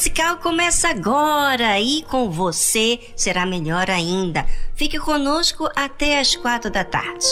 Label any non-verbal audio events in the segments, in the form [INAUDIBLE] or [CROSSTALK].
Musical começa agora e com você será melhor ainda. Fique conosco até as quatro da tarde.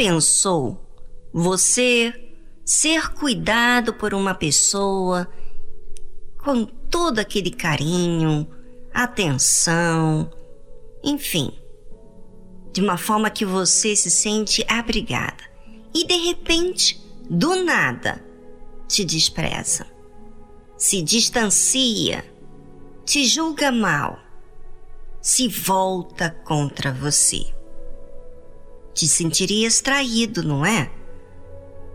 Pensou você ser cuidado por uma pessoa com todo aquele carinho, atenção, enfim, de uma forma que você se sente abrigada e de repente, do nada, te despreza, se distancia, te julga mal, se volta contra você. Te sentirias traído, não é?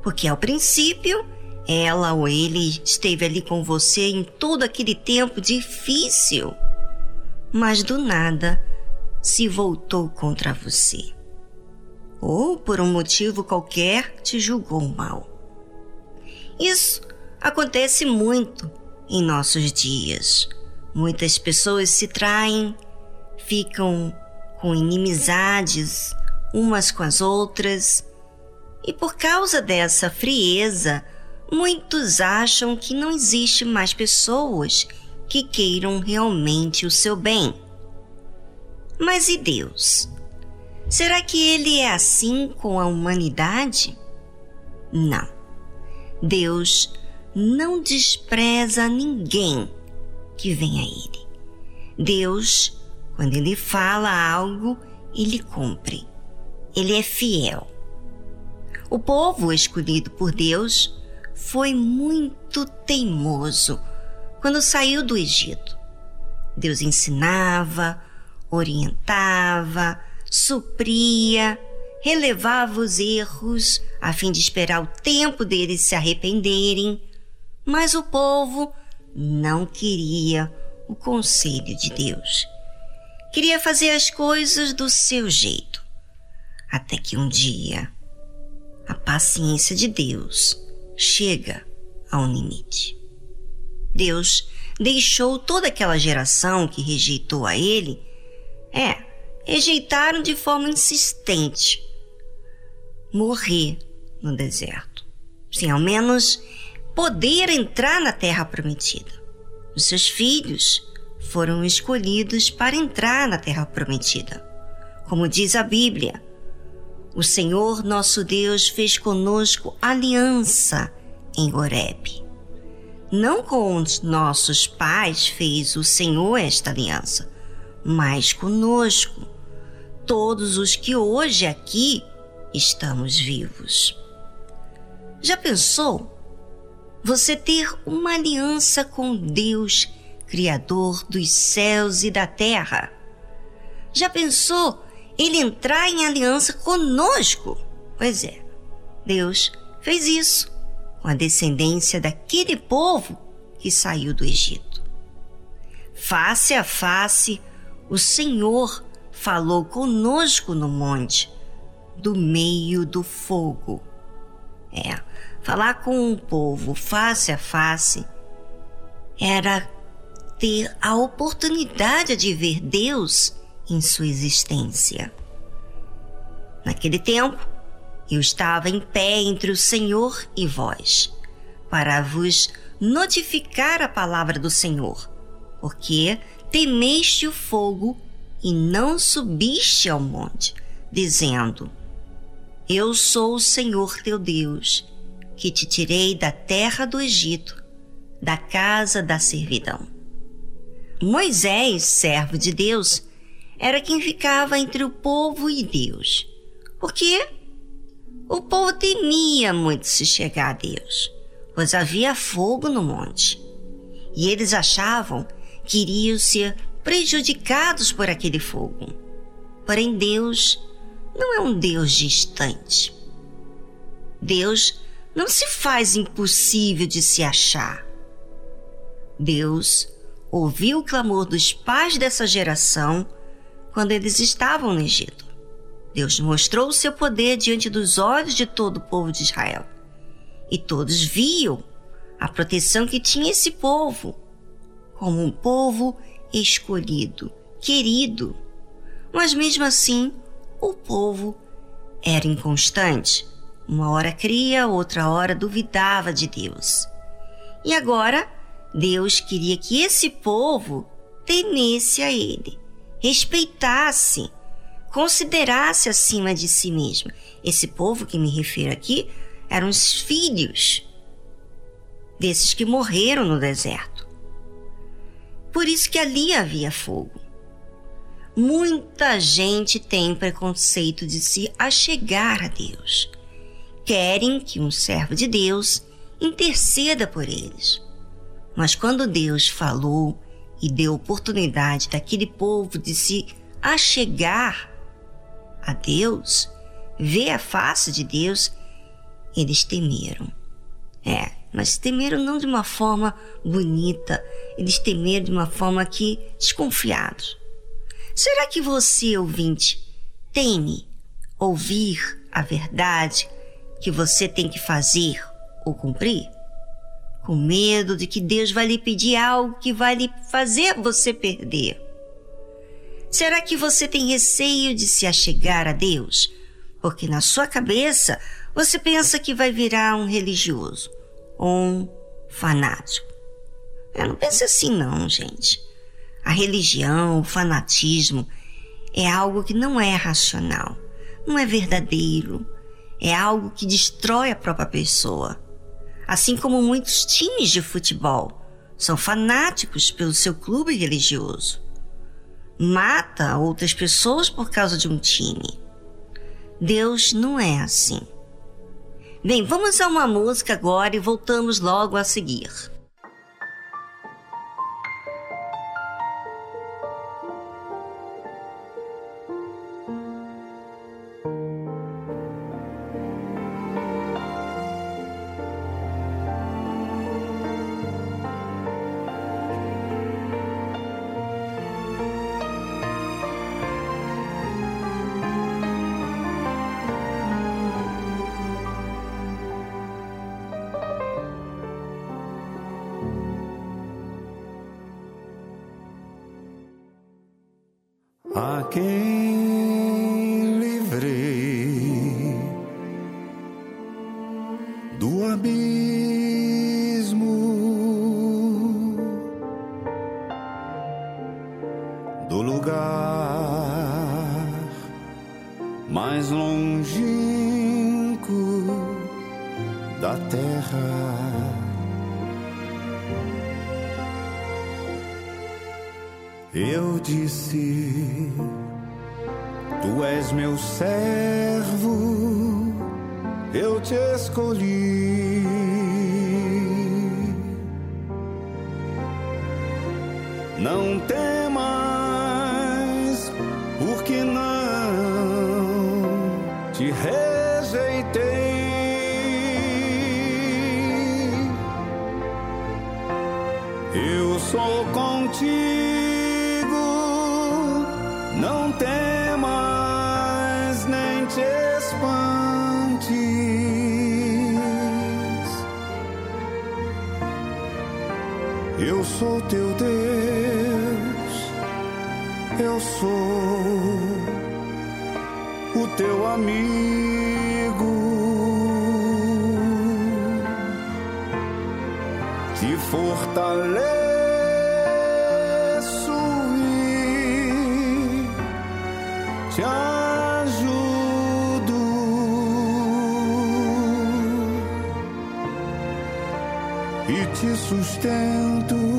Porque ao princípio, ela ou ele esteve ali com você em todo aquele tempo difícil, mas do nada se voltou contra você. Ou por um motivo qualquer te julgou mal. Isso acontece muito em nossos dias. Muitas pessoas se traem, ficam com inimizades umas com as outras, e por causa dessa frieza, muitos acham que não existe mais pessoas que queiram realmente o seu bem. Mas e Deus? Será que ele é assim com a humanidade? Não. Deus não despreza ninguém que vem a ele. Deus, quando ele fala algo, ele cumpre. Ele é fiel. O povo escolhido por Deus foi muito teimoso quando saiu do Egito. Deus ensinava, orientava, supria, relevava os erros a fim de esperar o tempo deles se arrependerem, mas o povo não queria o conselho de Deus. Queria fazer as coisas do seu jeito. Até que um dia a paciência de Deus chega a um limite. Deus deixou toda aquela geração que rejeitou a ele, é, rejeitaram de forma insistente, morrer no deserto, sem ao menos poder entrar na terra prometida. Os seus filhos foram escolhidos para entrar na terra prometida. Como diz a Bíblia, o Senhor nosso Deus fez conosco aliança em Horebe. Não com os nossos pais fez o Senhor esta aliança, mas conosco, todos os que hoje aqui estamos vivos. Já pensou você ter uma aliança com Deus, Criador dos céus e da terra? Já pensou ele entrar em aliança conosco. Pois é, Deus fez isso com a descendência daquele povo que saiu do Egito. Face a face, o Senhor falou conosco no monte, do meio do fogo. É, falar com um povo face a face era ter a oportunidade de ver Deus em sua existência. Naquele tempo, eu estava em pé entre o Senhor e vós, para vos notificar a palavra do Senhor, porque temeste o fogo e não subiste ao monte, dizendo: Eu sou o Senhor teu Deus, que te tirei da terra do Egito, da casa da servidão. Moisés, servo de Deus, era quem ficava entre o povo e Deus. Porque o povo temia muito se chegar a Deus, pois havia fogo no monte. E eles achavam que iriam ser prejudicados por aquele fogo. Porém, Deus não é um Deus distante. Deus não se faz impossível de se achar. Deus ouviu o clamor dos pais dessa geração quando eles estavam no Egito. Deus mostrou o seu poder diante dos olhos de todo o povo de Israel. E todos viam a proteção que tinha esse povo, como um povo escolhido, querido. Mas mesmo assim, o povo era inconstante. Uma hora cria, outra hora duvidava de Deus. E agora, Deus queria que esse povo temesse a Ele respeitasse, considerasse acima de si mesmo. Esse povo que me refiro aqui eram os filhos desses que morreram no deserto. Por isso que ali havia fogo. Muita gente tem preconceito de se achegar a Deus. Querem que um servo de Deus interceda por eles. Mas quando Deus falou e deu oportunidade daquele povo de se achegar a Deus, ver a face de Deus, eles temeram. É, mas temeram não de uma forma bonita, eles temeram de uma forma que desconfiados. Será que você, ouvinte, teme ouvir a verdade que você tem que fazer ou cumprir? Com medo de que Deus vai lhe pedir algo que vai lhe fazer você perder? Será que você tem receio de se achegar a Deus? Porque na sua cabeça você pensa que vai virar um religioso ou um fanático. Eu não pense assim não, gente. A religião, o fanatismo é algo que não é racional, não é verdadeiro, é algo que destrói a própria pessoa. Assim como muitos times de futebol são fanáticos pelo seu clube religioso. Mata outras pessoas por causa de um time. Deus não é assim. Bem, vamos a uma música agora e voltamos logo a seguir. Eu sou teu Deus, eu sou o teu amigo. Que fortaleço e te te sustento.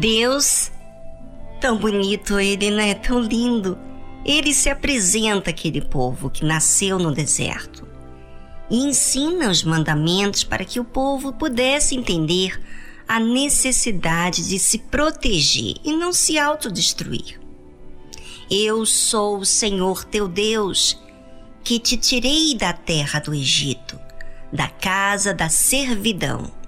Deus, tão bonito ele, né? Tão lindo. Ele se apresenta àquele povo que nasceu no deserto e ensina os mandamentos para que o povo pudesse entender a necessidade de se proteger e não se autodestruir. Eu sou o Senhor teu Deus, que te tirei da terra do Egito, da casa da servidão.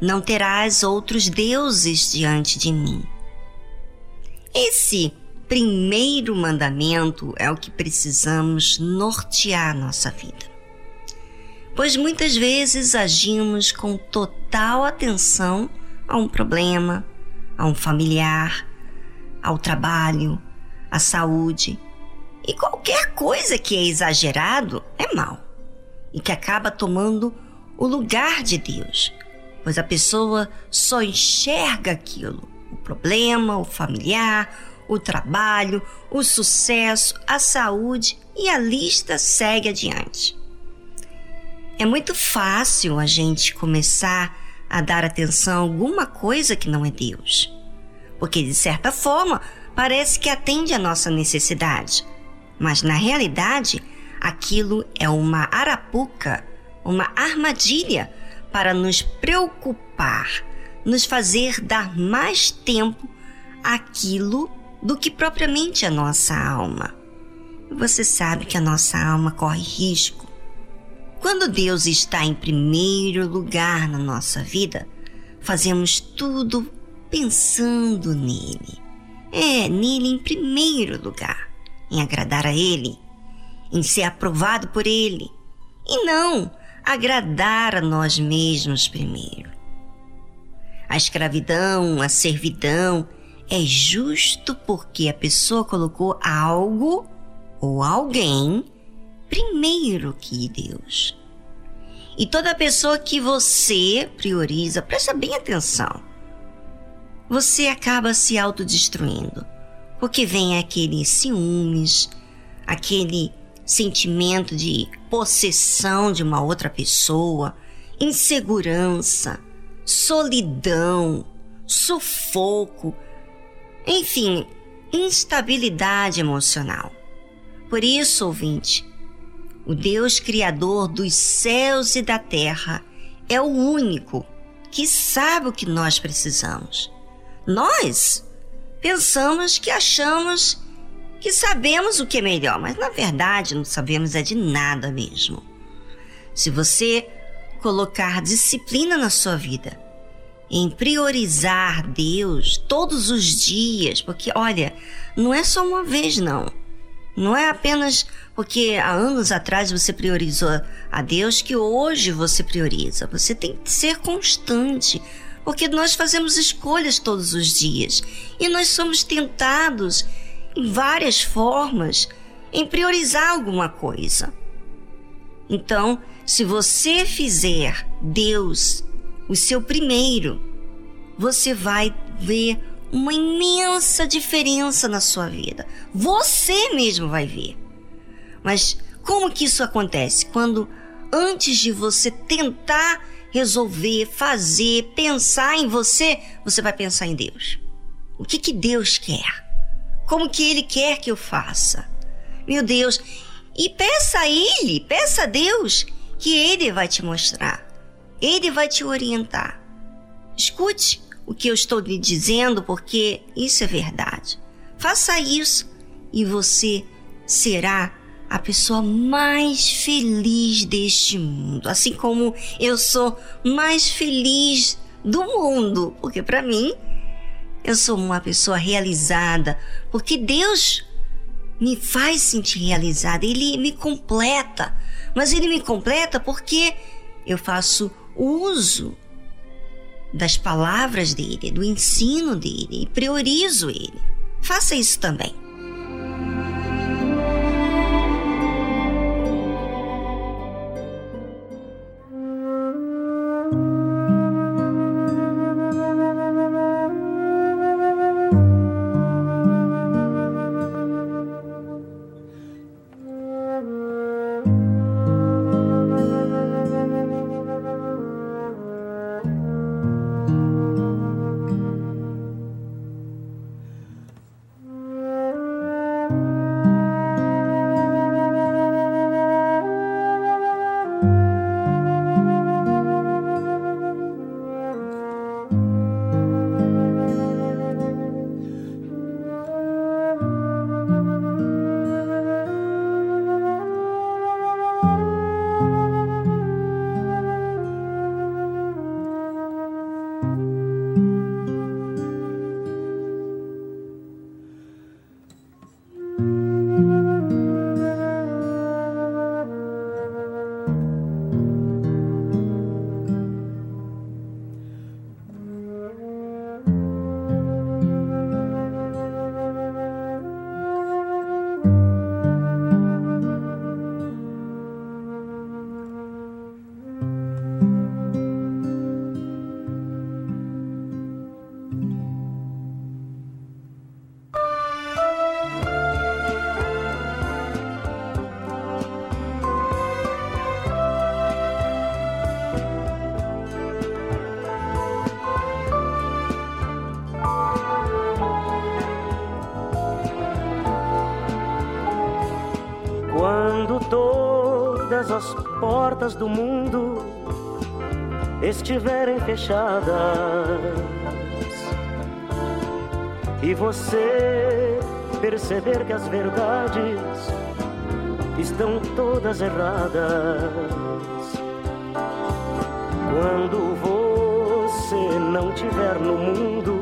Não terás outros deuses diante de mim. Esse primeiro mandamento é o que precisamos nortear nossa vida. Pois muitas vezes agimos com total atenção a um problema, a um familiar, ao trabalho, à saúde. E qualquer coisa que é exagerado é mal e que acaba tomando o lugar de Deus pois a pessoa só enxerga aquilo: o problema, o familiar, o trabalho, o sucesso, a saúde e a lista segue adiante. É muito fácil a gente começar a dar atenção a alguma coisa que não é Deus, porque de certa forma parece que atende a nossa necessidade, mas na realidade aquilo é uma arapuca, uma armadilha para nos preocupar, nos fazer dar mais tempo àquilo do que propriamente a nossa alma. Você sabe que a nossa alma corre risco. Quando Deus está em primeiro lugar na nossa vida, fazemos tudo pensando nele. É, nele em primeiro lugar, em agradar a ele, em ser aprovado por ele. E não agradar a nós mesmos primeiro. A escravidão, a servidão, é justo porque a pessoa colocou algo ou alguém primeiro que Deus. E toda pessoa que você prioriza, presta bem atenção, você acaba se autodestruindo. Porque vem aquele ciúmes, aquele sentimento de possessão de uma outra pessoa, insegurança, solidão, sufoco, enfim, instabilidade emocional. Por isso, ouvinte, o Deus Criador dos céus e da terra é o único que sabe o que nós precisamos. Nós pensamos que achamos que sabemos o que é melhor, mas na verdade não sabemos é de nada mesmo. Se você colocar disciplina na sua vida, em priorizar Deus todos os dias, porque olha, não é só uma vez não. Não é apenas porque há anos atrás você priorizou a Deus que hoje você prioriza. Você tem que ser constante, porque nós fazemos escolhas todos os dias e nós somos tentados várias formas em priorizar alguma coisa. Então, se você fizer Deus o seu primeiro, você vai ver uma imensa diferença na sua vida. Você mesmo vai ver. Mas como que isso acontece? Quando antes de você tentar resolver, fazer, pensar em você, você vai pensar em Deus. O que que Deus quer? Como que Ele quer que eu faça. Meu Deus, e peça a Ele, peça a Deus que Ele vai te mostrar Ele vai te orientar. Escute o que eu estou lhe dizendo, porque isso é verdade. Faça isso e você será a pessoa mais feliz deste mundo, assim como eu sou mais feliz do mundo, porque para mim eu sou uma pessoa realizada, porque Deus me faz sentir realizada, ele me completa. Mas ele me completa porque eu faço uso das palavras dele, do ensino dele e priorizo ele. Faça isso também. As portas do mundo estiverem fechadas e você perceber que as verdades estão todas erradas. Quando você não tiver no mundo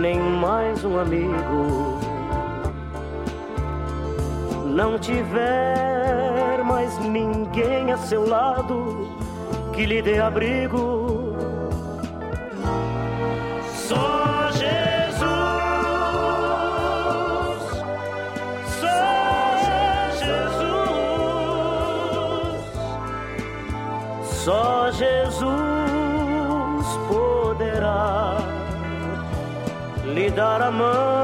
nem mais um amigo, não tiver mais ninguém a seu lado que lhe dê abrigo. Só Jesus, só Jesus, só Jesus poderá lhe dar a mão.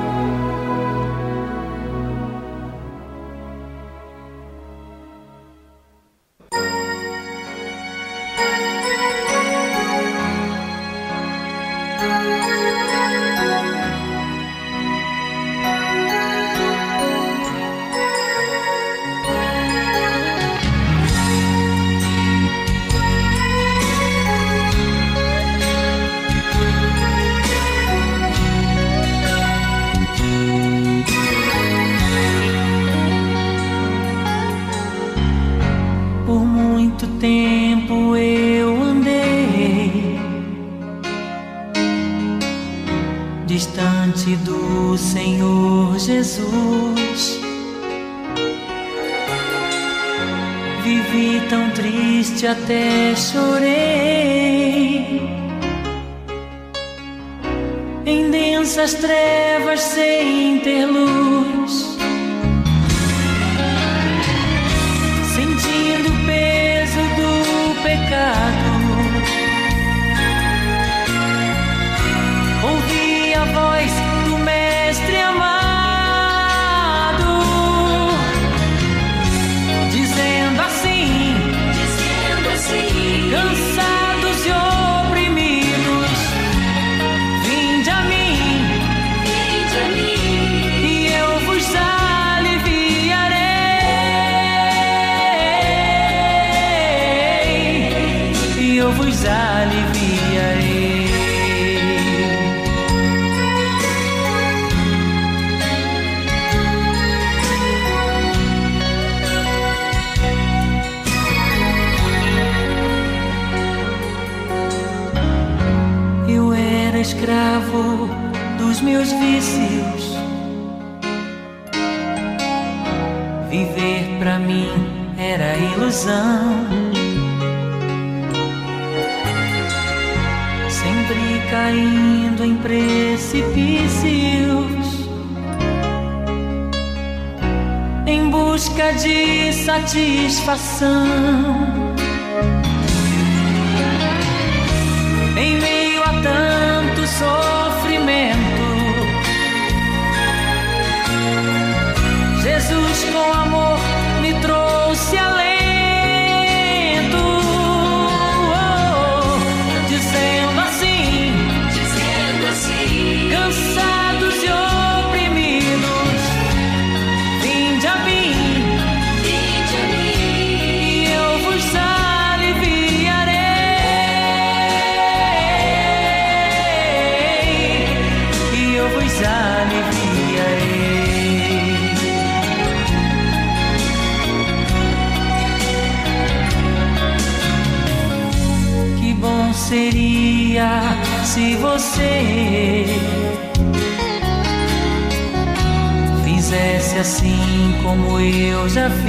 Joseph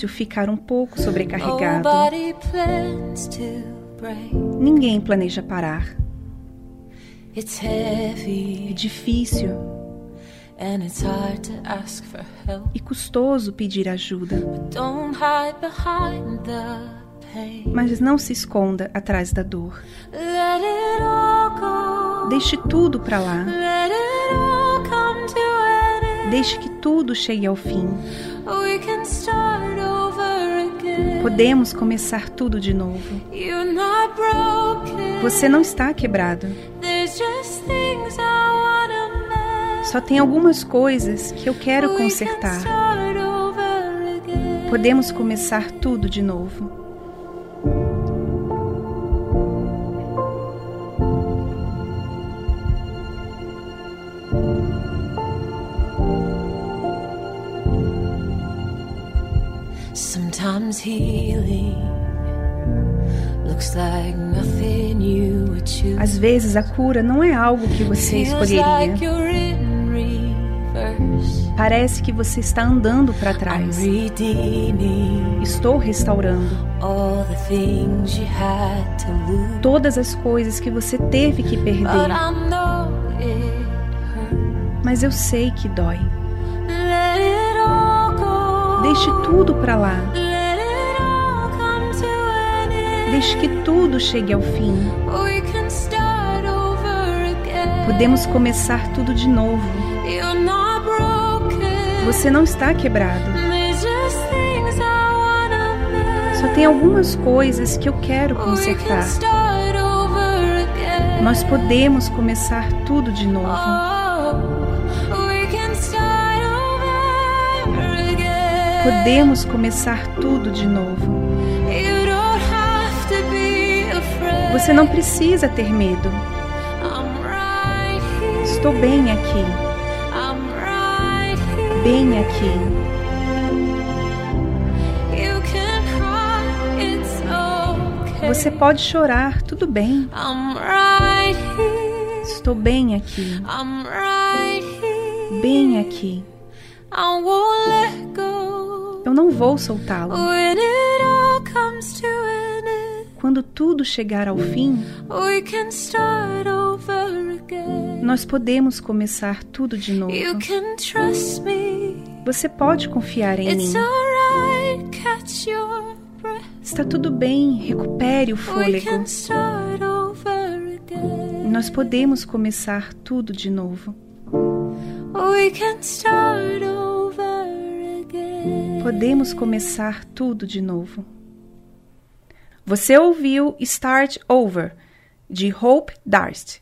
Fácil ficar um pouco sobrecarregado. Ninguém planeja parar. É difícil e custoso pedir ajuda, mas não se esconda atrás da dor. Deixe tudo para lá. Deixe que tudo chegue ao fim. Podemos começar tudo de novo. Você não está quebrado. Só tem algumas coisas que eu quero consertar. Podemos começar tudo de novo. Sometimes healing. Às vezes a cura não é algo que você escolheria. Parece que você está andando para trás. Estou restaurando todas as coisas que você teve que perder. Mas eu sei que dói. Deixe tudo para lá. Deixe que tudo chegue ao fim. Podemos começar tudo de novo. Você não está quebrado. Só tem algumas coisas que eu quero consertar. Nós podemos começar tudo de novo. Oh. Podemos começar tudo de novo. Você não precisa ter medo. Estou bem aqui, bem aqui. Você pode chorar, tudo bem. Estou bem aqui, bem aqui. Eu não vou soltá-lo. Tudo chegar ao fim, nós podemos começar tudo de novo. You can trust me. Você pode confiar em It's mim. alright. Catch your breath. Está tudo bem, recupere o fôlego. Nós podemos começar tudo de novo. Podemos começar tudo de novo. Você ouviu Start Over, de Hope Darst.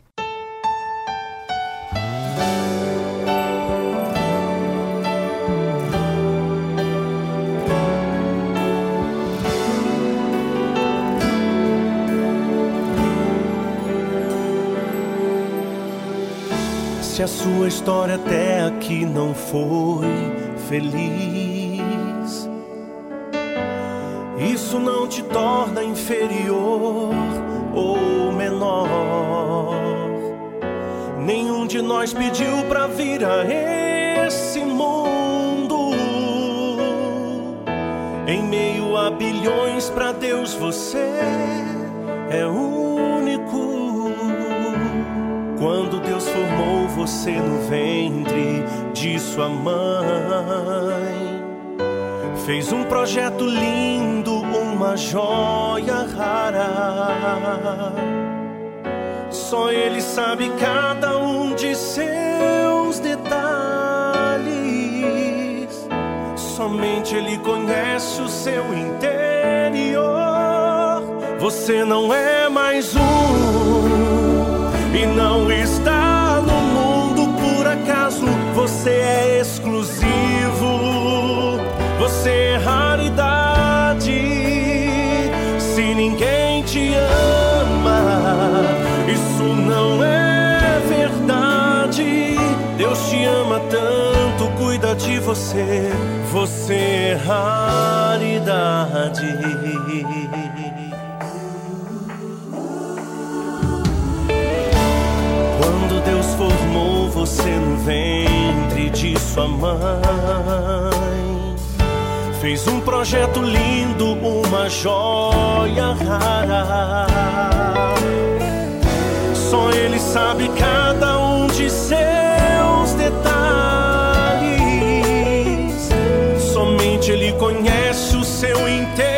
Se a sua história até aqui não foi feliz, isso não te torna inferior ou menor. Nenhum de nós pediu pra vir a esse mundo. Em meio a bilhões, pra Deus você é único. Quando Deus formou você no ventre de sua mãe, fez um projeto lindo, uma joia rara. Só Ele sabe cada um de seus detalhes. Somente Ele conhece o seu interior. Você não é mais um e não está no mundo por acaso. Você é exclusivo, é raridade. Se ninguém te ama, isso não é verdade. Deus te ama tanto, cuida de você. Você é raridade. Quando Deus formou você no ventre de sua mãe. Fez um projeto lindo, uma joia rara. Só ele sabe cada um de seus detalhes. Somente ele conhece o seu interior.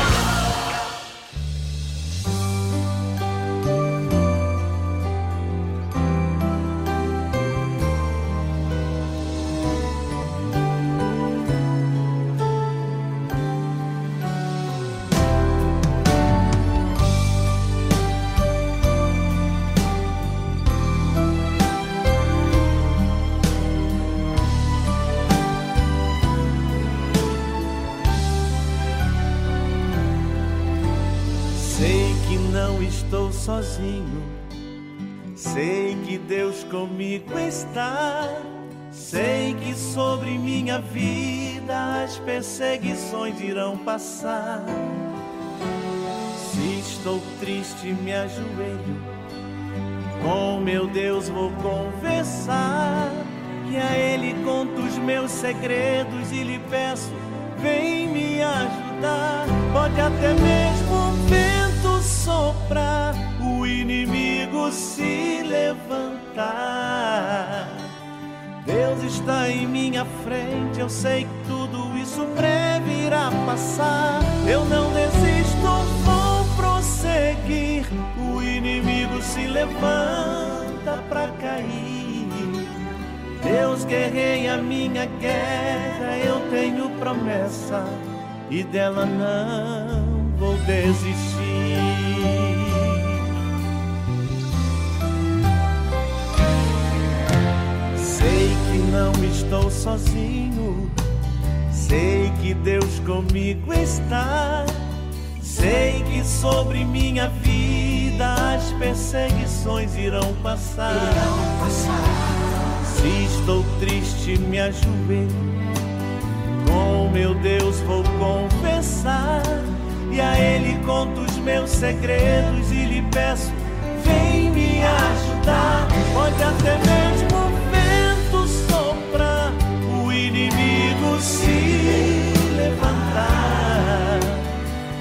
Passar. Se estou triste, me ajoelho. Com meu Deus vou conversar. E a Ele conto os meus segredos e lhe peço: vem me ajudar. Pode até mesmo o vento soprar, o inimigo se levantar. Deus está em minha frente, eu sei que tudo isso breve irá passar. Eu não desisto, vou prosseguir. O inimigo se levanta pra cair. Deus guerreia minha guerra, eu tenho promessa e dela não vou desistir. Sei que não estou sozinho, sei que Deus comigo está. Sei que sobre minha vida as perseguições irão passar. Se estou triste, me ajoelho. Com meu Deus vou confessar. E a Ele conto os meus segredos e lhe peço: vem me ajudar. Pode até mesmo se levantar.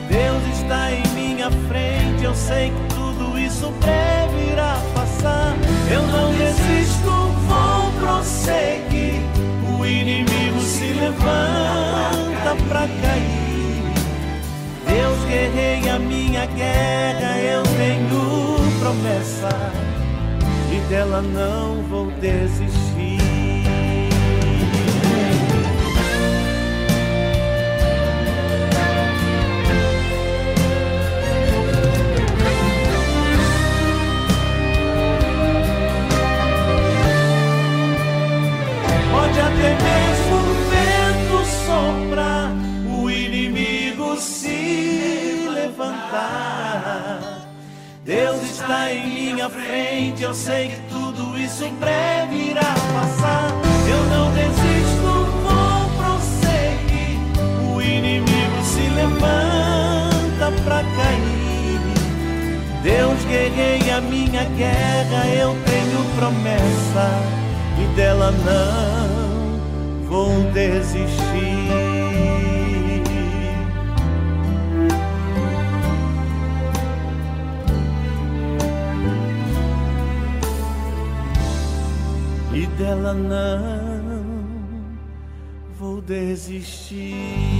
Deus está em minha frente, eu sei que tudo isso breve irá passar. Eu não desisto, vou prosseguir. O inimigo se levanta pra cair. Deus guerreia minha guerra, eu tenho promessa. E dela não vou desistir. Eu sei que tudo isso em breve irá passar. Eu não desisto, vou prosseguir. O inimigo se levanta pra cair. Deus guerreia a minha guerra, eu tenho promessa e dela não vou desistir. Dela não vou desistir.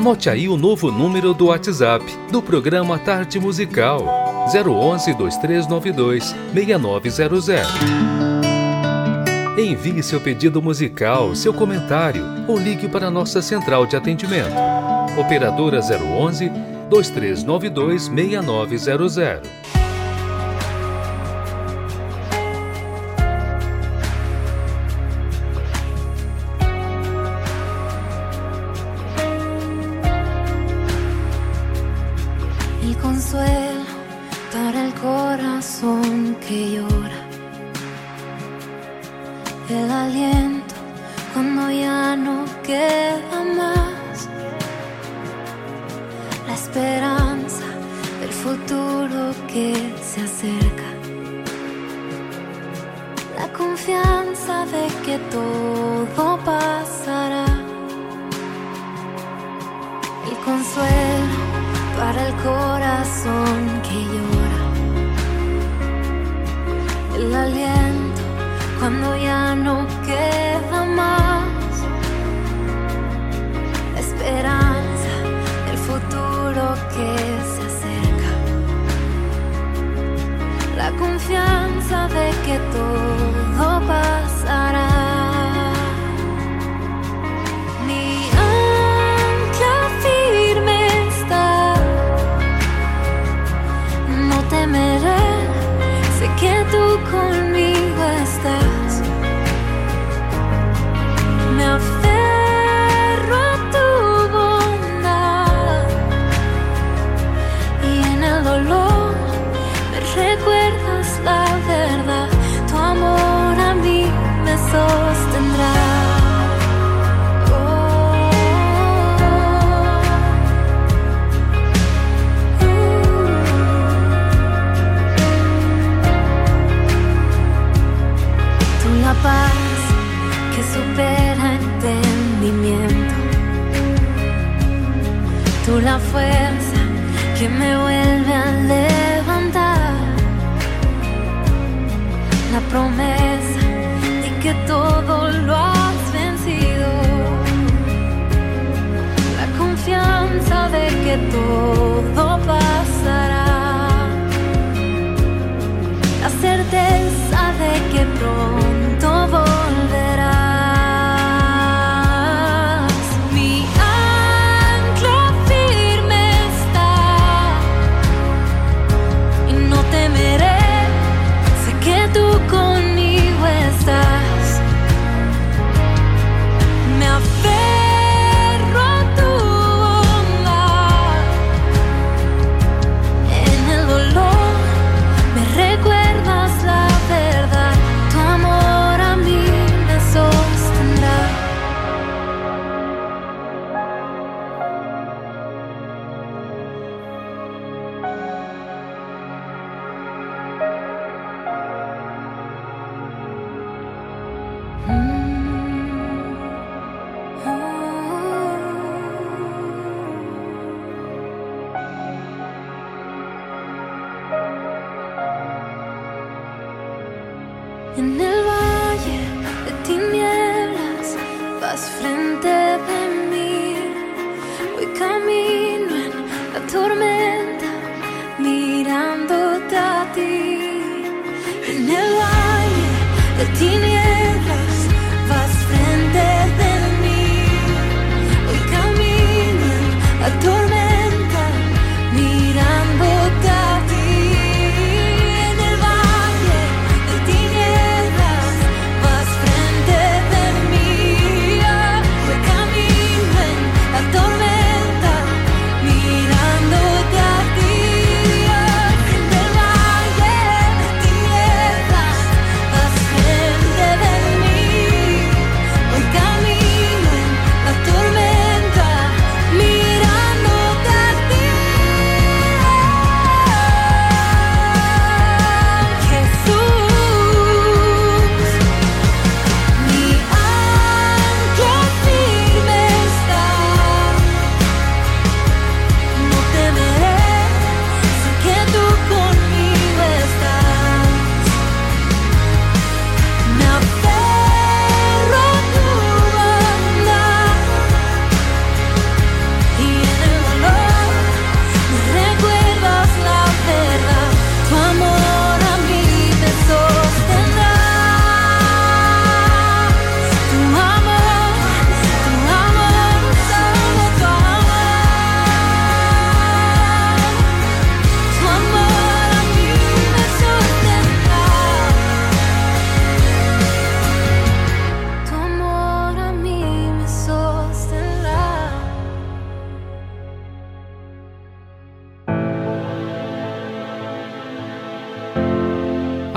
Anote aí o novo número do WhatsApp do programa Tarde Musical 011 2392 6900. Envie seu pedido musical, seu comentário ou ligue para nossa central de atendimento. Operadora 011 2392 6900.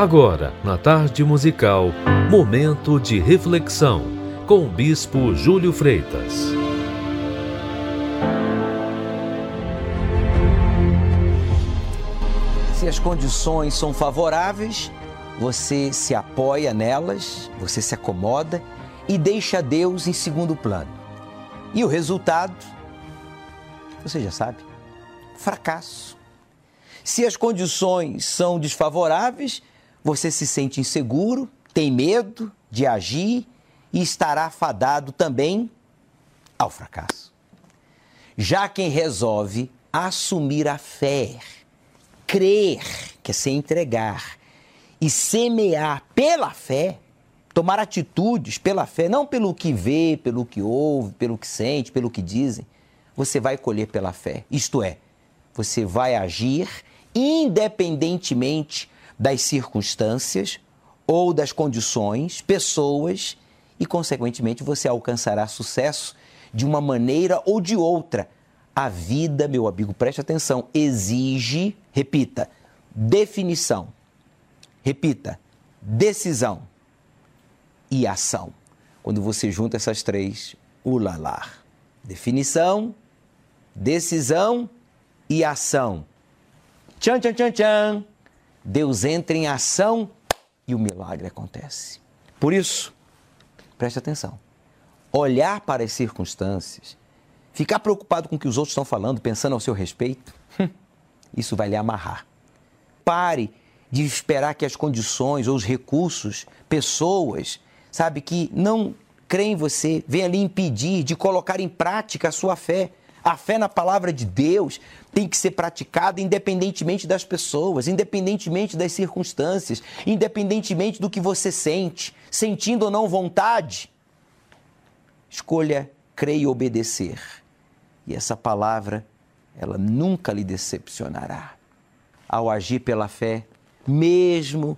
Agora, na tarde musical, momento de reflexão com o bispo Júlio Freitas. Se as condições são favoráveis, você se apoia nelas, você se acomoda e deixa Deus em segundo plano. E o resultado, você já sabe, fracasso. Se as condições são desfavoráveis, você se sente inseguro, tem medo de agir e estará fadado também ao fracasso. Já quem resolve assumir a fé, crer, que é se entregar, e semear pela fé, tomar atitudes pela fé, não pelo que vê, pelo que ouve, pelo que sente, pelo que dizem, você vai colher pela fé. Isto é, você vai agir independentemente das circunstâncias ou das condições, pessoas, e, consequentemente, você alcançará sucesso de uma maneira ou de outra. A vida, meu amigo, preste atenção, exige, repita, definição. Repita, decisão e ação. Quando você junta essas três, ulalar. Definição, decisão e ação. Tchan, tchan, tchan, tchan. Deus entra em ação e o milagre acontece. Por isso, preste atenção. Olhar para as circunstâncias, ficar preocupado com o que os outros estão falando, pensando ao seu respeito, isso vai lhe amarrar. Pare de esperar que as condições ou os recursos, pessoas, sabe, que não creem em você, venham lhe impedir de colocar em prática a sua fé. A fé na palavra de Deus tem que ser praticada independentemente das pessoas, independentemente das circunstâncias, independentemente do que você sente, sentindo ou não vontade. Escolha crer e obedecer. E essa palavra, ela nunca lhe decepcionará. Ao agir pela fé, mesmo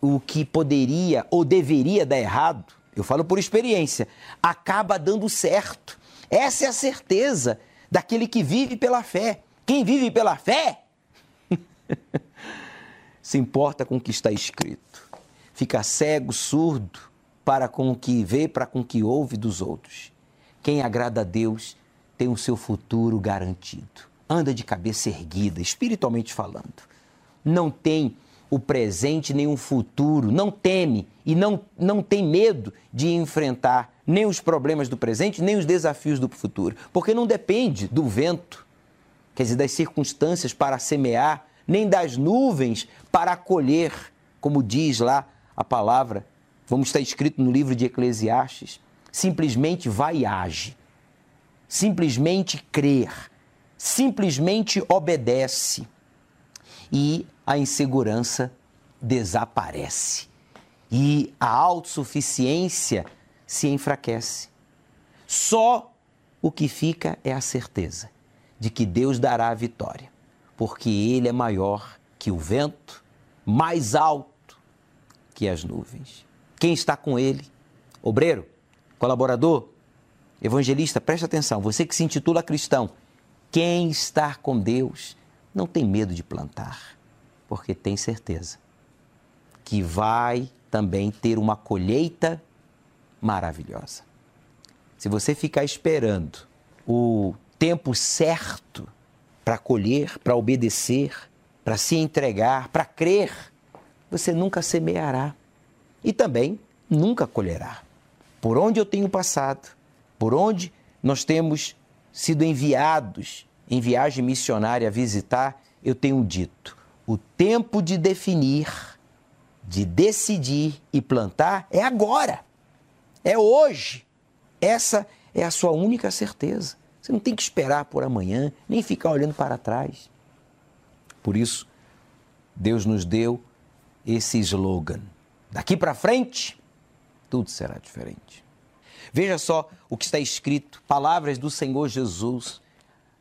o que poderia ou deveria dar errado, eu falo por experiência, acaba dando certo. Essa é a certeza daquele que vive pela fé. Quem vive pela fé [LAUGHS] se importa com o que está escrito. Fica cego, surdo para com o que vê, para com o que ouve dos outros. Quem agrada a Deus tem o seu futuro garantido. Anda de cabeça erguida, espiritualmente falando. Não tem o presente nem o futuro, não teme e não, não tem medo de enfrentar nem os problemas do presente, nem os desafios do futuro, porque não depende do vento, quer dizer, das circunstâncias para semear, nem das nuvens para colher, como diz lá a palavra, vamos estar escrito no livro de Eclesiastes, simplesmente vai e age, simplesmente crer, simplesmente obedece. E a insegurança desaparece. E a autossuficiência se enfraquece. Só o que fica é a certeza de que Deus dará a vitória, porque Ele é maior que o vento, mais alto que as nuvens. Quem está com Ele? Obreiro, colaborador, evangelista, preste atenção, você que se intitula cristão, quem está com Deus não tem medo de plantar, porque tem certeza que vai também ter uma colheita maravilhosa. Se você ficar esperando o tempo certo para colher, para obedecer, para se entregar, para crer, você nunca semeará e também nunca colherá. Por onde eu tenho passado, por onde nós temos sido enviados em viagem missionária a visitar, eu tenho dito: o tempo de definir, de decidir e plantar é agora. É hoje. Essa é a sua única certeza. Você não tem que esperar por amanhã, nem ficar olhando para trás. Por isso, Deus nos deu esse slogan. Daqui para frente, tudo será diferente. Veja só o que está escrito, palavras do Senhor Jesus,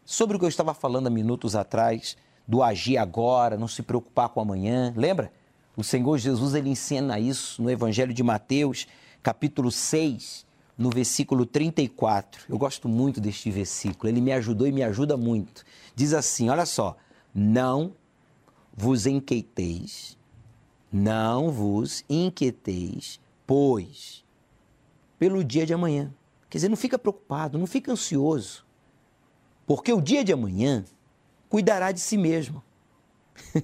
sobre o que eu estava falando há minutos atrás, do agir agora, não se preocupar com amanhã. Lembra? O Senhor Jesus ele ensina isso no Evangelho de Mateus, capítulo 6, no versículo 34. Eu gosto muito deste versículo, ele me ajudou e me ajuda muito. Diz assim: olha só, não vos inquieteis, não vos inquieteis, pois, pelo dia de amanhã. Quer dizer, não fica preocupado, não fica ansioso, porque o dia de amanhã cuidará de si mesmo. [LAUGHS]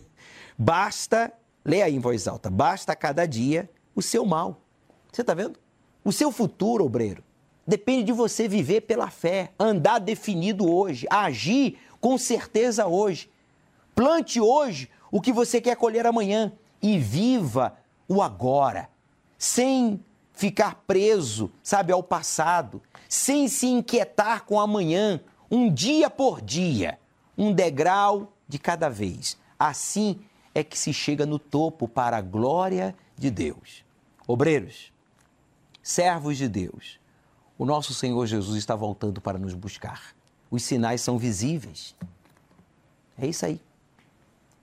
basta, leia aí em voz alta, basta a cada dia o seu mal. Você está vendo? O seu futuro, obreiro, Depende de você viver pela fé, andar definido hoje, agir com certeza hoje. Plante hoje o que você quer colher amanhã e viva o agora, sem ficar preso, sabe, ao passado, sem se inquietar com amanhã, um dia por dia, um degrau de cada vez. Assim é que se chega no topo para a glória de Deus. Obreiros, servos de Deus, o nosso Senhor Jesus está voltando para nos buscar. Os sinais são visíveis. É isso aí.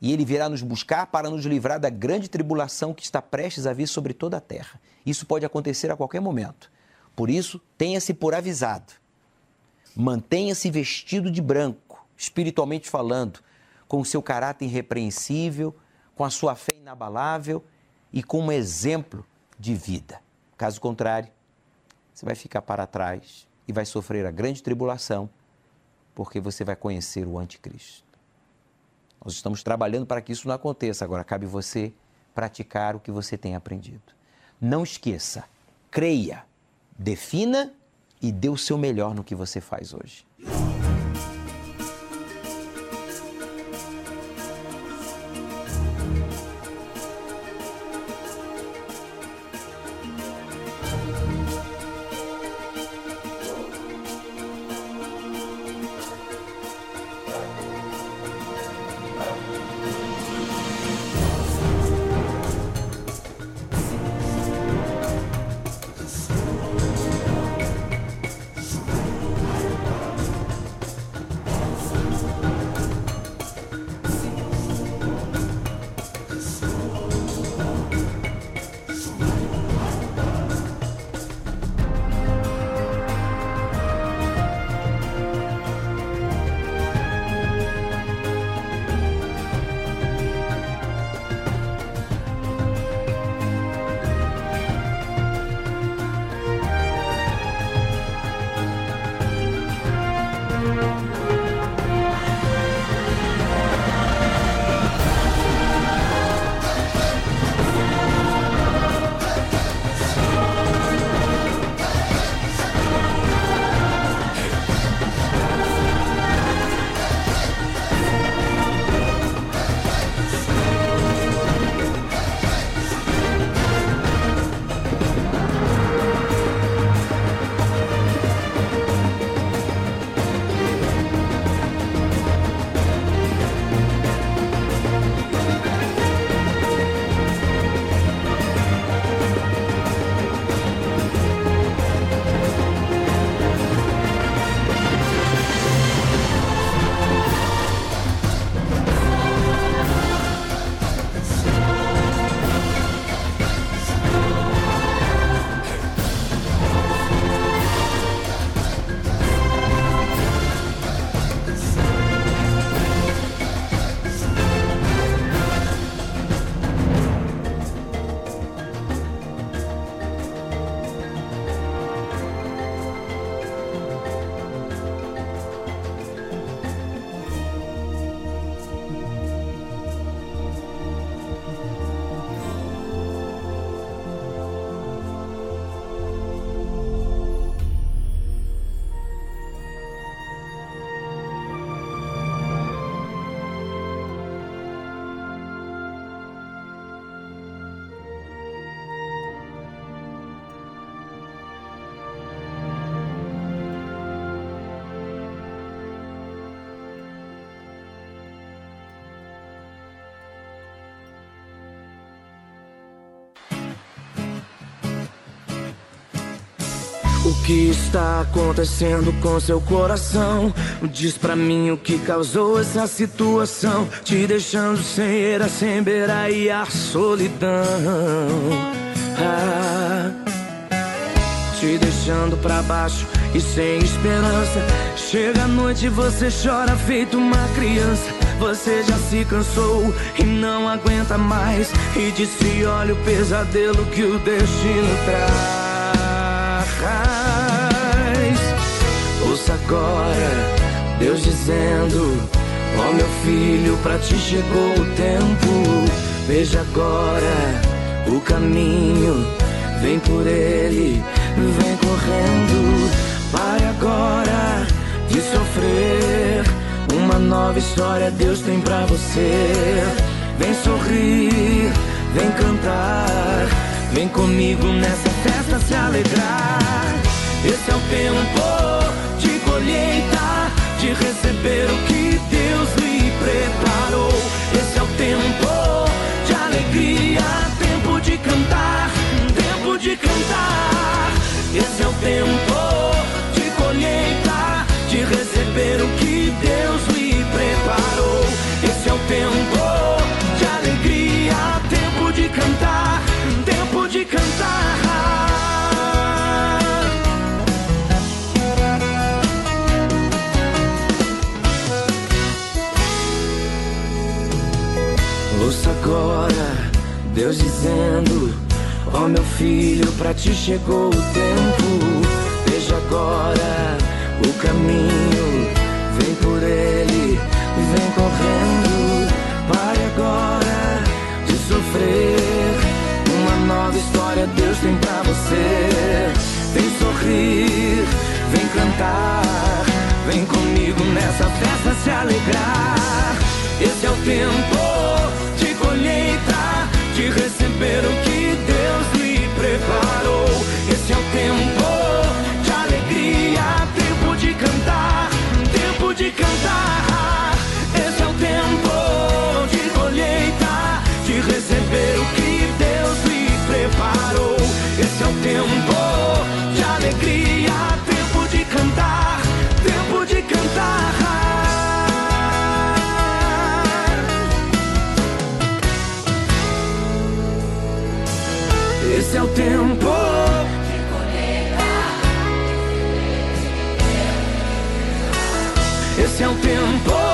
E ele virá nos buscar para nos livrar da grande tribulação que está prestes a vir sobre toda a terra. Isso pode acontecer a qualquer momento. Por isso, tenha-se por avisado. Mantenha-se vestido de branco, espiritualmente falando, com o seu caráter irrepreensível, com a sua fé inabalável e com um exemplo de vida. Caso contrário, você vai ficar para trás e vai sofrer a grande tribulação, porque você vai conhecer o anticristo. Nós estamos trabalhando para que isso não aconteça. Agora cabe você praticar o que você tem aprendido. Não esqueça, creia, defina e dê o seu melhor no que você faz hoje. Está acontecendo com seu coração? Diz pra mim o que causou essa situação, te deixando sem eira, sem beira e a solidão. Ah, te deixando pra baixo e sem esperança. Chega a noite e você chora feito uma criança. Você já se cansou e não aguenta mais. E disse: Olha o pesadelo que o destino traz. Agora Deus dizendo: Ó meu filho, pra ti chegou o tempo. Veja agora o caminho, vem por ele. vem correndo. Pare agora de sofrer. Uma nova história Deus tem pra você. Vem sorrir, vem cantar. Vem comigo nessa festa se alegrar. Esse é o tempo colheita, de receber o que Deus lhe preparou. Esse é o tempo de alegria, tempo de cantar, tempo de cantar. Esse é o tempo de colheita, de receber o que Deus lhe preparou. Esse é o tempo Deus dizendo: Ó meu filho, pra ti chegou o tempo. Veja agora o caminho, vem por ele, vem correndo. Pare agora de sofrer. Uma nova história Deus tem pra você. Vem sorrir, vem cantar. Vem comigo nessa festa se alegrar. Esse é o tempo de colheita, de receber o que Deus lhe preparou. Esse é o tempo tempo. Esse é o tempo.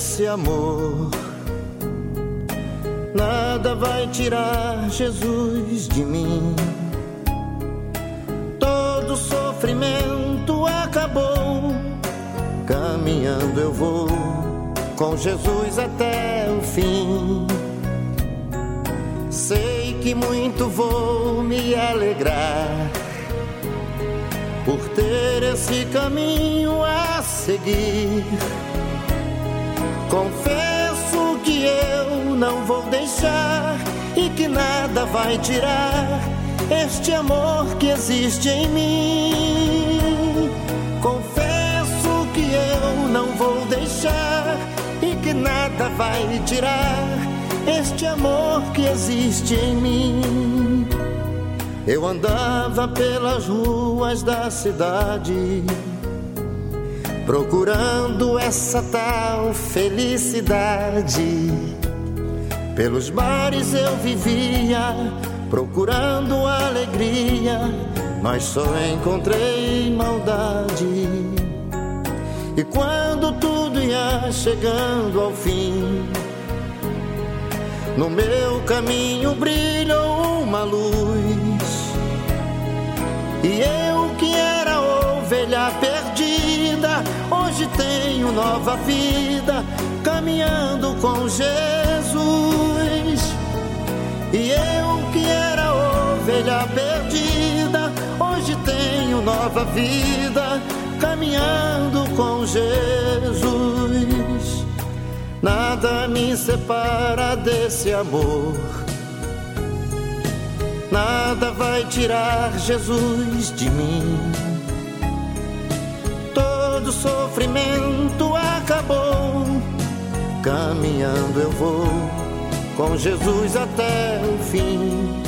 Desse amor. Nada vai tirar Jesus de mim. Todo sofrimento acabou. Caminhando eu vou com Jesus até o fim. Sei que muito vou me alegrar por ter esse caminho a seguir. Confesso que eu não vou deixar e que nada vai tirar este amor que existe em mim. Confesso que eu não vou deixar e que nada vai tirar este amor que existe em mim. Eu andava pelas ruas da cidade, procurando essa tal felicidade. Pelos bares eu vivia, procurando alegria, mas só encontrei maldade. E quando tudo ia chegando ao fim, no meu caminho brilhou uma luz. E eu que era ovelha tenho nova vida, caminhando com Jesus. E eu que era ovelha perdida, hoje tenho nova vida, caminhando com Jesus. Nada me separa desse amor. Nada vai tirar Jesus de mim. Todo sofrimento acabou. Caminhando eu vou com Jesus até o fim.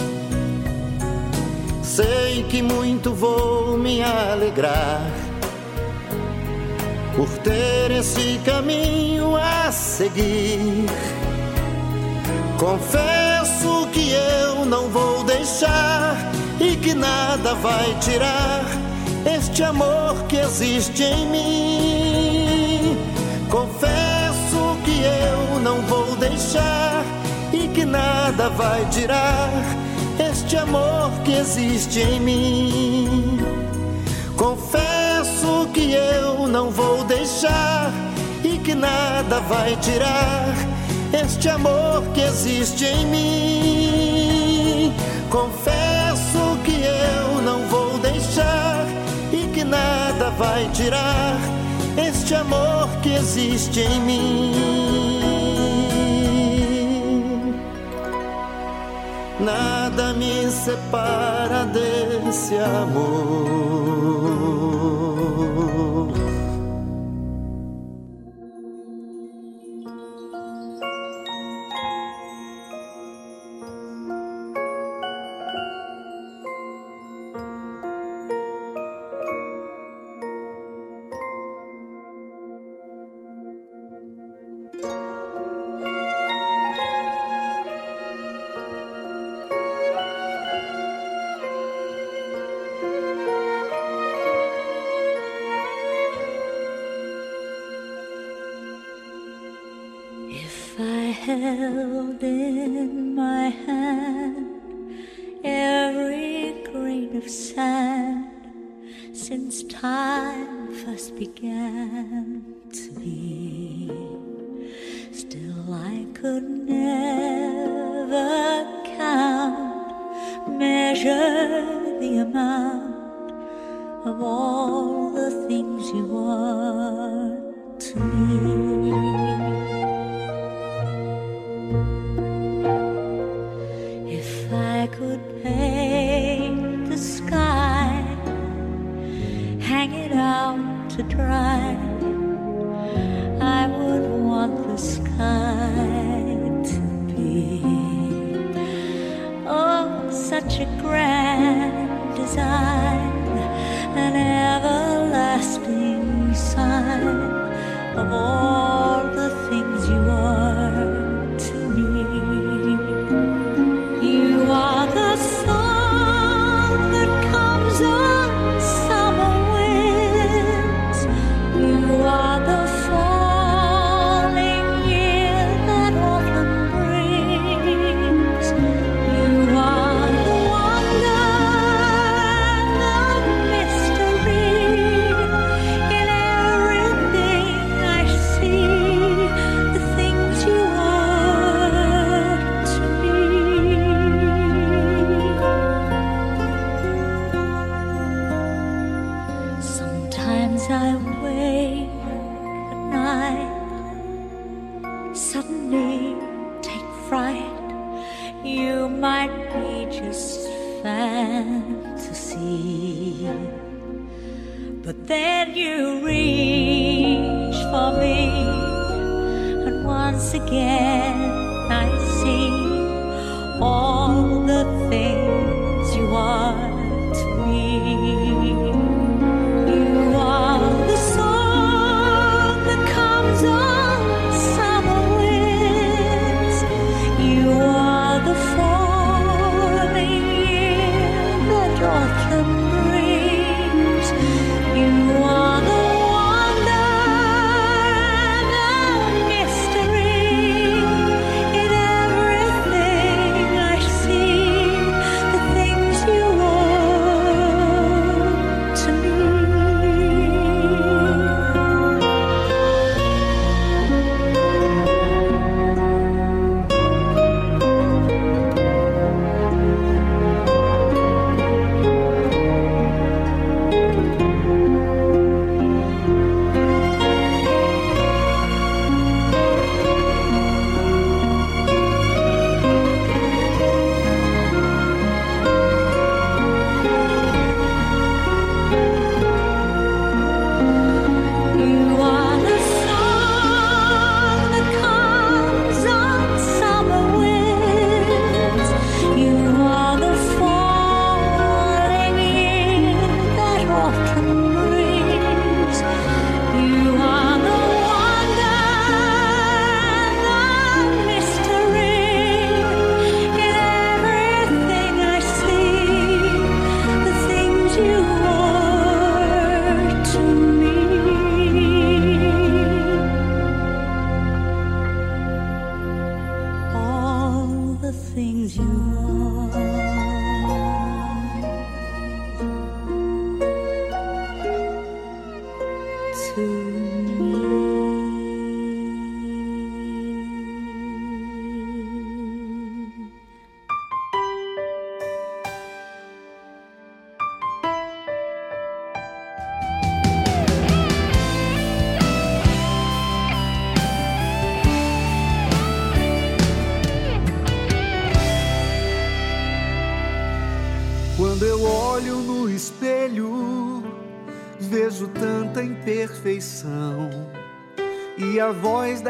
Sei que muito vou me alegrar por ter esse caminho a seguir. Confesso que eu não vou deixar e que nada vai tirar este amor que existe em mim. Confesso que eu não vou deixar e que nada vai tirar este amor que existe em mim. Confesso que eu não vou deixar e que nada vai tirar este amor que existe em mim. Confesso nada vai tirar este amor que existe em mim. Nada me separa desse amor. Everlasting sign of all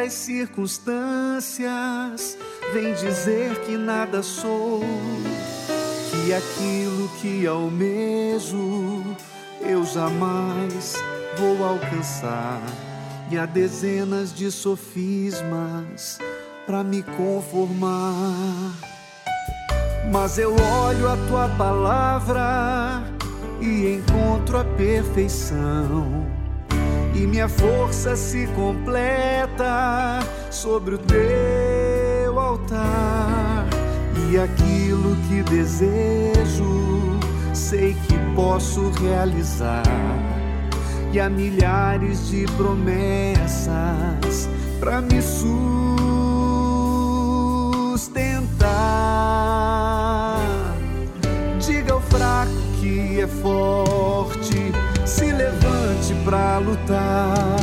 das circunstâncias vem dizer que nada sou, que aquilo que almejo eu jamais vou alcançar. E há dezenas de sofismas para me conformar. Mas eu olho a tua palavra e encontro a perfeição. E minha força se completa sobre o teu altar. E aquilo que desejo, sei que posso realizar. E há milhares de promessas para me sustentar. Diga ao fraco que é forte, levante pra lutar.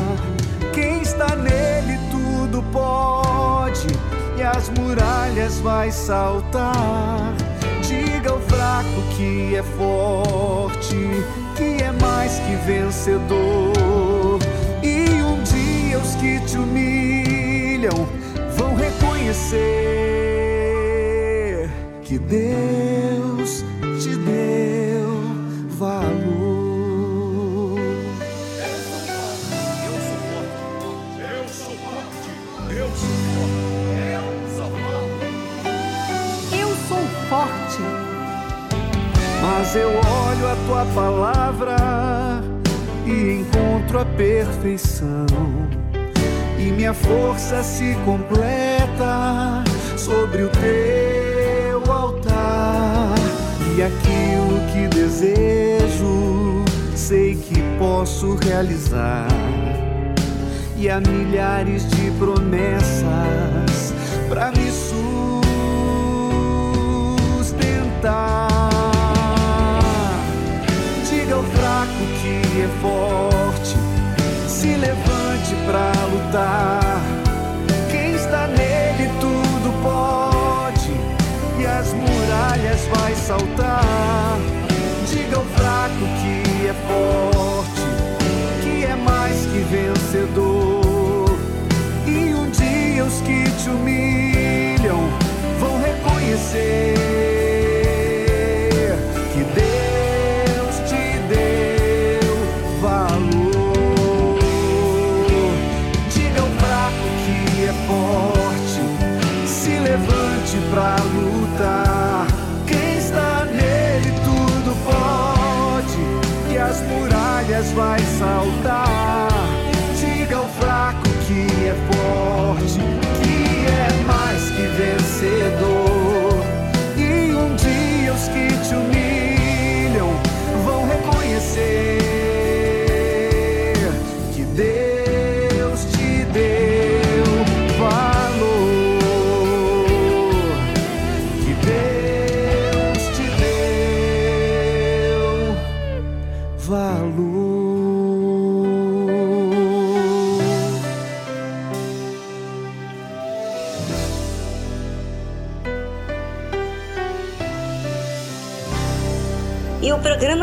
Quem está nele tudo pode e as muralhas vai saltar. Diga ao fraco que é forte, que é mais que vencedor. E um dia os que te humilham vão reconhecer que Deus Mas eu olho a tua palavra e encontro a perfeição. E minha força se completa sobre o teu altar. E aquilo que desejo, sei que posso realizar. E há milhares de promessas para me sustentar. forte, se levante para lutar. Quem está nele tudo pode, e as muralhas vai saltar. Diga ao fraco que é forte, que é mais que vencedor. E um dia os que te humilham vão reconhecer.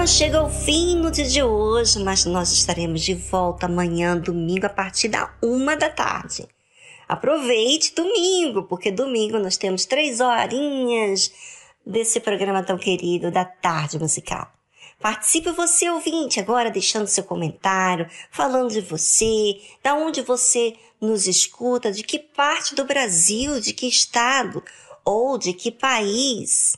Chega ao fim no dia de hoje, mas nós estaremos de volta amanhã, domingo, a partir da uma da tarde. Aproveite domingo, porque domingo nós temos três horinhas desse programa tão querido da Tarde Musical. Participe você, ouvinte, agora deixando seu comentário, falando de você, da onde você nos escuta, de que parte do Brasil, de que estado ou de que país.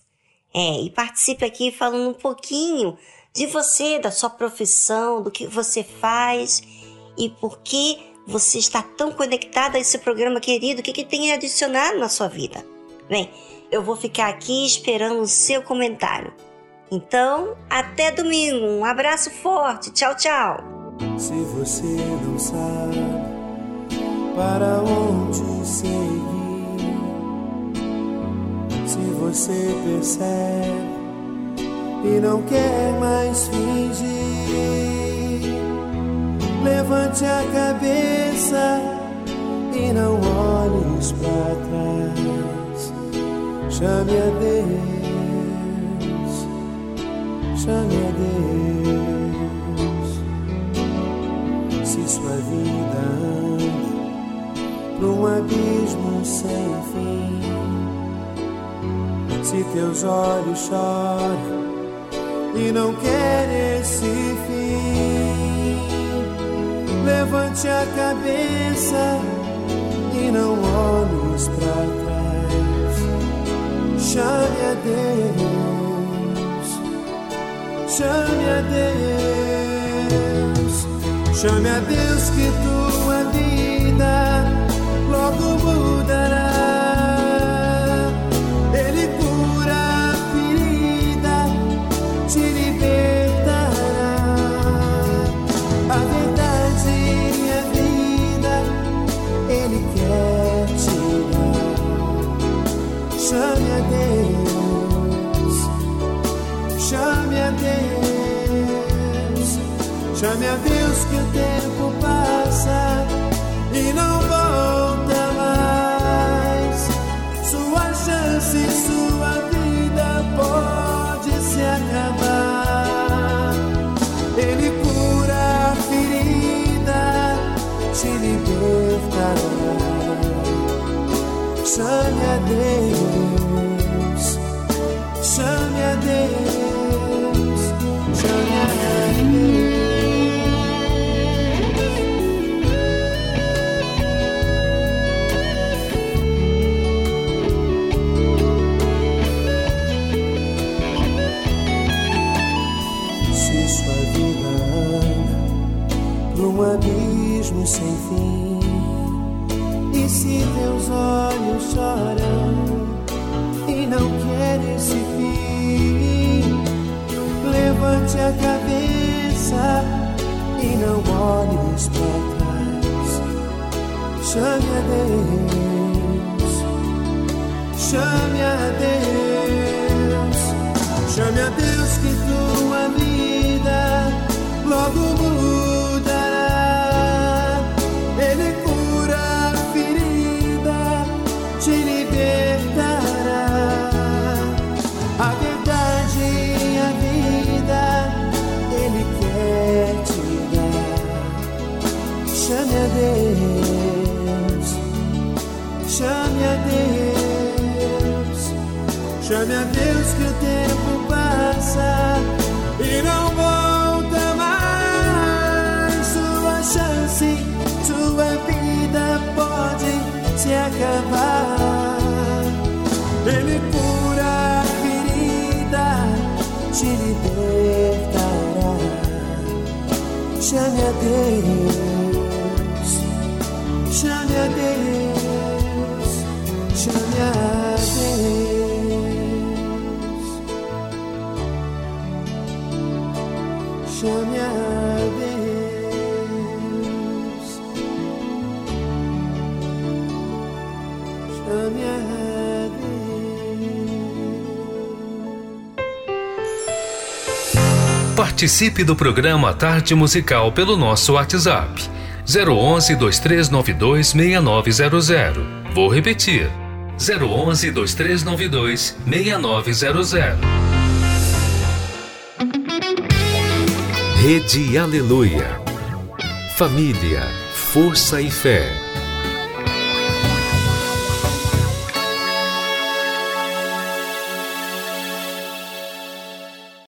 É, e participe aqui falando um pouquinho de você, da sua profissão, do que você faz e por que você está tão conectado a esse programa querido, o que, que tem adicionado na sua vida. Bem, eu vou ficar aqui esperando o seu comentário. Então, até domingo. Um abraço forte. Tchau, tchau. Se você não sabe para onde seguir, se você percebe e não quer mais fingir, levante a cabeça e não olhes para trás. Chame a Deus, chame a Deus. Se sua vida anda pra um abismo sem fim, se teus olhos choram e não querem esse fim, levante a cabeça e não olhes para trás. Chame a Deus, chame a Deus, chame a Deus que tua vida logo mudará. A Deus, chame a Deus, chame a Deus que o tempo passa e não volta mais. Sua chance, sua vida pode se acabar. Ele cura a ferida, te libertará. Chame a Deus, sem fim, e se teus olhos choram e não querem esse fim, levante a cabeça e não olhes para trás. Chame a Deus, chame a Deus, chame a Deus que tua vida logo mudará. Chame a Deus, Participe do programa Tarde Musical pelo nosso WhatsApp 011 2392 6900. Vou repetir. 011 2392 6900. Rede Aleluia. Família, força e fé.